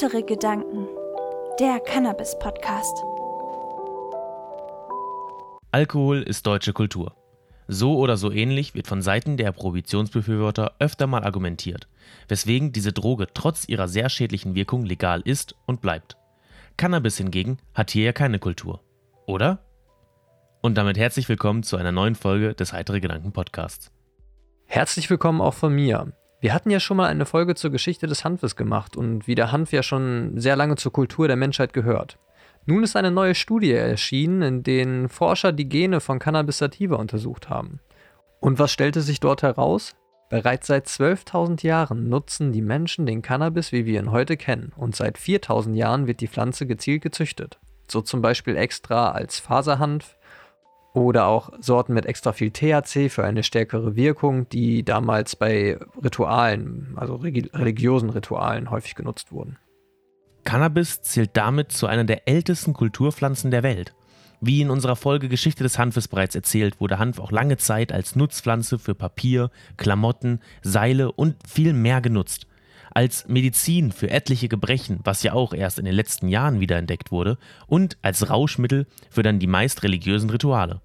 Heitere Gedanken, der Cannabis-Podcast. Alkohol ist deutsche Kultur. So oder so ähnlich wird von Seiten der Prohibitionsbefürworter öfter mal argumentiert, weswegen diese Droge trotz ihrer sehr schädlichen Wirkung legal ist und bleibt. Cannabis hingegen hat hier ja keine Kultur. Oder? Und damit herzlich willkommen zu einer neuen Folge des Heitere Gedanken Podcasts. Herzlich willkommen auch von mir. Wir hatten ja schon mal eine Folge zur Geschichte des Hanfes gemacht und wie der Hanf ja schon sehr lange zur Kultur der Menschheit gehört. Nun ist eine neue Studie erschienen, in der Forscher die Gene von Cannabis sativa untersucht haben. Und was stellte sich dort heraus? Bereits seit 12.000 Jahren nutzen die Menschen den Cannabis, wie wir ihn heute kennen, und seit 4.000 Jahren wird die Pflanze gezielt gezüchtet. So zum Beispiel extra als Faserhanf, oder auch Sorten mit extra viel THC für eine stärkere Wirkung, die damals bei Ritualen, also religiösen Ritualen häufig genutzt wurden. Cannabis zählt damit zu einer der ältesten Kulturpflanzen der Welt. Wie in unserer Folge Geschichte des Hanfes bereits erzählt, wurde Hanf auch lange Zeit als Nutzpflanze für Papier, Klamotten, Seile und viel mehr genutzt. Als Medizin für etliche Gebrechen, was ja auch erst in den letzten Jahren wiederentdeckt wurde, und als Rauschmittel für dann die meist religiösen Rituale.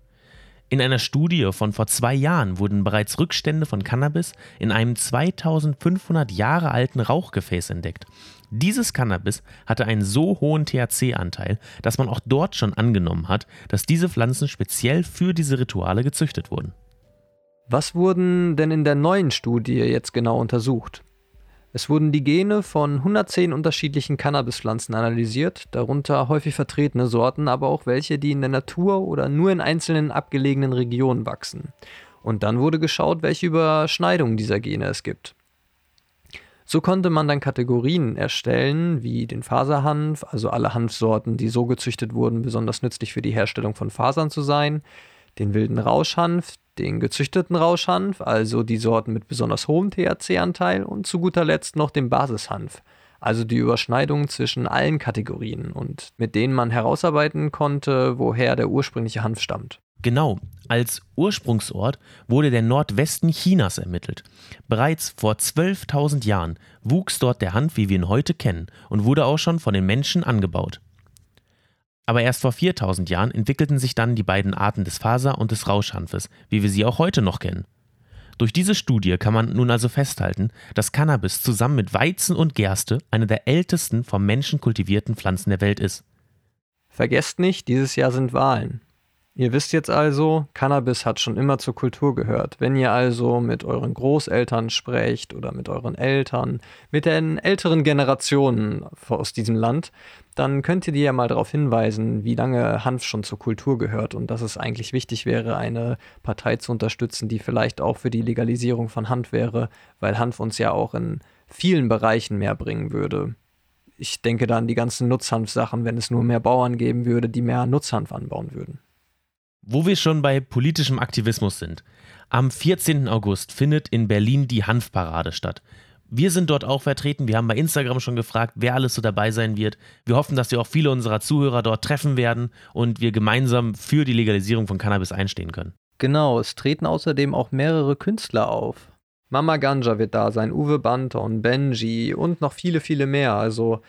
In einer Studie von vor zwei Jahren wurden bereits Rückstände von Cannabis in einem 2500 Jahre alten Rauchgefäß entdeckt. Dieses Cannabis hatte einen so hohen THC-Anteil, dass man auch dort schon angenommen hat, dass diese Pflanzen speziell für diese Rituale gezüchtet wurden. Was wurden denn in der neuen Studie jetzt genau untersucht? Es wurden die Gene von 110 unterschiedlichen Cannabispflanzen analysiert, darunter häufig vertretene Sorten, aber auch welche, die in der Natur oder nur in einzelnen abgelegenen Regionen wachsen. Und dann wurde geschaut, welche Überschneidungen dieser Gene es gibt. So konnte man dann Kategorien erstellen, wie den Faserhanf, also alle Hanfsorten, die so gezüchtet wurden, besonders nützlich für die Herstellung von Fasern zu sein, den wilden Rauschhanf, den gezüchteten Rauschhanf, also die Sorten mit besonders hohem THC-Anteil und zu guter Letzt noch den Basishanf, also die Überschneidung zwischen allen Kategorien und mit denen man herausarbeiten konnte, woher der ursprüngliche Hanf stammt. Genau, als Ursprungsort wurde der Nordwesten Chinas ermittelt. Bereits vor 12.000 Jahren wuchs dort der Hanf, wie wir ihn heute kennen, und wurde auch schon von den Menschen angebaut. Aber erst vor 4000 Jahren entwickelten sich dann die beiden Arten des Faser- und des Rauschhanfes, wie wir sie auch heute noch kennen. Durch diese Studie kann man nun also festhalten, dass Cannabis zusammen mit Weizen und Gerste eine der ältesten vom Menschen kultivierten Pflanzen der Welt ist. Vergesst nicht, dieses Jahr sind Wahlen. Ihr wisst jetzt also, Cannabis hat schon immer zur Kultur gehört. Wenn ihr also mit euren Großeltern sprecht oder mit euren Eltern, mit den älteren Generationen aus diesem Land, dann könnt ihr die ja mal darauf hinweisen, wie lange Hanf schon zur Kultur gehört und dass es eigentlich wichtig wäre, eine Partei zu unterstützen, die vielleicht auch für die Legalisierung von Hanf wäre, weil Hanf uns ja auch in vielen Bereichen mehr bringen würde. Ich denke da an die ganzen Nutzhanf-Sachen, wenn es nur mehr Bauern geben würde, die mehr Nutzhanf anbauen würden. Wo wir schon bei politischem Aktivismus sind. Am 14. August findet in Berlin die Hanfparade statt. Wir sind dort auch vertreten. Wir haben bei Instagram schon gefragt, wer alles so dabei sein wird. Wir hoffen, dass wir auch viele unserer Zuhörer dort treffen werden und wir gemeinsam für die Legalisierung von Cannabis einstehen können. Genau, es treten außerdem auch mehrere Künstler auf. Mama Ganja wird da sein, Uwe Banton, Benji und noch viele, viele mehr. Also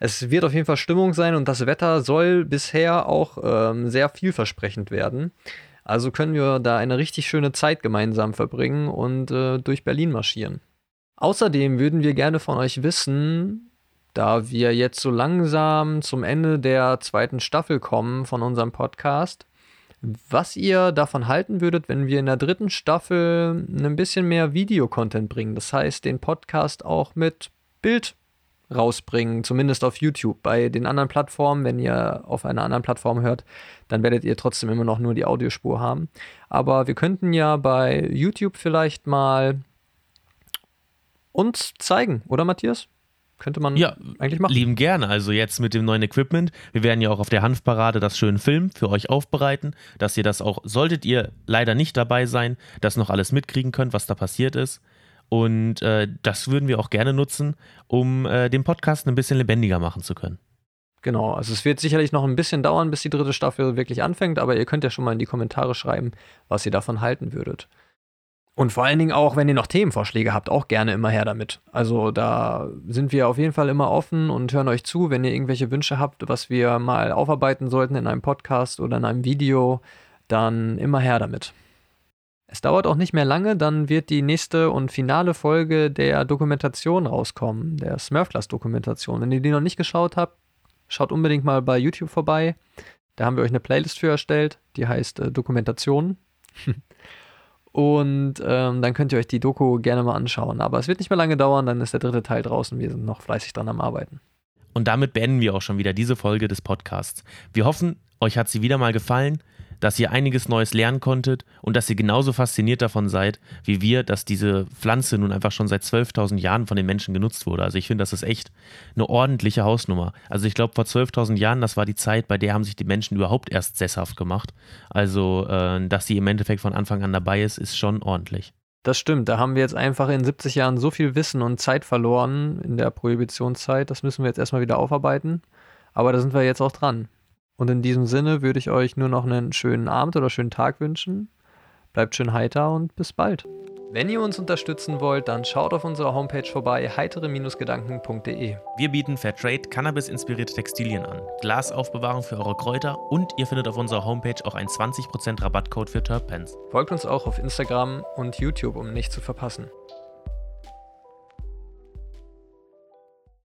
es wird auf jeden Fall Stimmung sein und das Wetter soll bisher auch ähm, sehr vielversprechend werden. Also können wir da eine richtig schöne Zeit gemeinsam verbringen und äh, durch Berlin marschieren. Außerdem würden wir gerne von euch wissen, da wir jetzt so langsam zum Ende der zweiten Staffel kommen von unserem Podcast, was ihr davon halten würdet, wenn wir in der dritten Staffel ein bisschen mehr Videocontent bringen. Das heißt, den Podcast auch mit Bild rausbringen, zumindest auf YouTube. Bei den anderen Plattformen, wenn ihr auf einer anderen Plattform hört, dann werdet ihr trotzdem immer noch nur die Audiospur haben. Aber wir könnten ja bei YouTube vielleicht mal uns zeigen, oder Matthias? Könnte man ja, eigentlich machen. Lieben gerne. Also jetzt mit dem neuen Equipment. Wir werden ja auch auf der Hanfparade das schön Film für euch aufbereiten, dass ihr das auch, solltet ihr leider nicht dabei sein, das noch alles mitkriegen könnt, was da passiert ist. Und äh, das würden wir auch gerne nutzen, um äh, den Podcast ein bisschen lebendiger machen zu können. Genau, also es wird sicherlich noch ein bisschen dauern, bis die dritte Staffel wirklich anfängt, aber ihr könnt ja schon mal in die Kommentare schreiben, was ihr davon halten würdet. Und vor allen Dingen auch, wenn ihr noch Themenvorschläge habt, auch gerne immer her damit. Also da sind wir auf jeden Fall immer offen und hören euch zu, wenn ihr irgendwelche Wünsche habt, was wir mal aufarbeiten sollten in einem Podcast oder in einem Video, dann immer her damit. Es dauert auch nicht mehr lange, dann wird die nächste und finale Folge der Dokumentation rauskommen, der Smurfclass-Dokumentation. Wenn ihr die noch nicht geschaut habt, schaut unbedingt mal bei YouTube vorbei. Da haben wir euch eine Playlist für erstellt, die heißt äh, Dokumentation. und ähm, dann könnt ihr euch die Doku gerne mal anschauen. Aber es wird nicht mehr lange dauern, dann ist der dritte Teil draußen. Wir sind noch fleißig dran am Arbeiten. Und damit beenden wir auch schon wieder diese Folge des Podcasts. Wir hoffen, euch hat sie wieder mal gefallen dass ihr einiges Neues lernen konntet und dass ihr genauso fasziniert davon seid, wie wir, dass diese Pflanze nun einfach schon seit 12.000 Jahren von den Menschen genutzt wurde. Also ich finde, das ist echt eine ordentliche Hausnummer. Also ich glaube, vor 12.000 Jahren, das war die Zeit, bei der haben sich die Menschen überhaupt erst sesshaft gemacht. Also, äh, dass sie im Endeffekt von Anfang an dabei ist, ist schon ordentlich. Das stimmt, da haben wir jetzt einfach in 70 Jahren so viel Wissen und Zeit verloren in der Prohibitionszeit. Das müssen wir jetzt erstmal wieder aufarbeiten. Aber da sind wir jetzt auch dran. Und in diesem Sinne würde ich euch nur noch einen schönen Abend oder schönen Tag wünschen. Bleibt schön heiter und bis bald. Wenn ihr uns unterstützen wollt, dann schaut auf unserer Homepage vorbei, heitere-gedanken.de. Wir bieten Fairtrade Cannabis-inspirierte Textilien an, Glasaufbewahrung für eure Kräuter und ihr findet auf unserer Homepage auch einen 20% Rabattcode für Terpens. Folgt uns auch auf Instagram und YouTube, um nichts zu verpassen.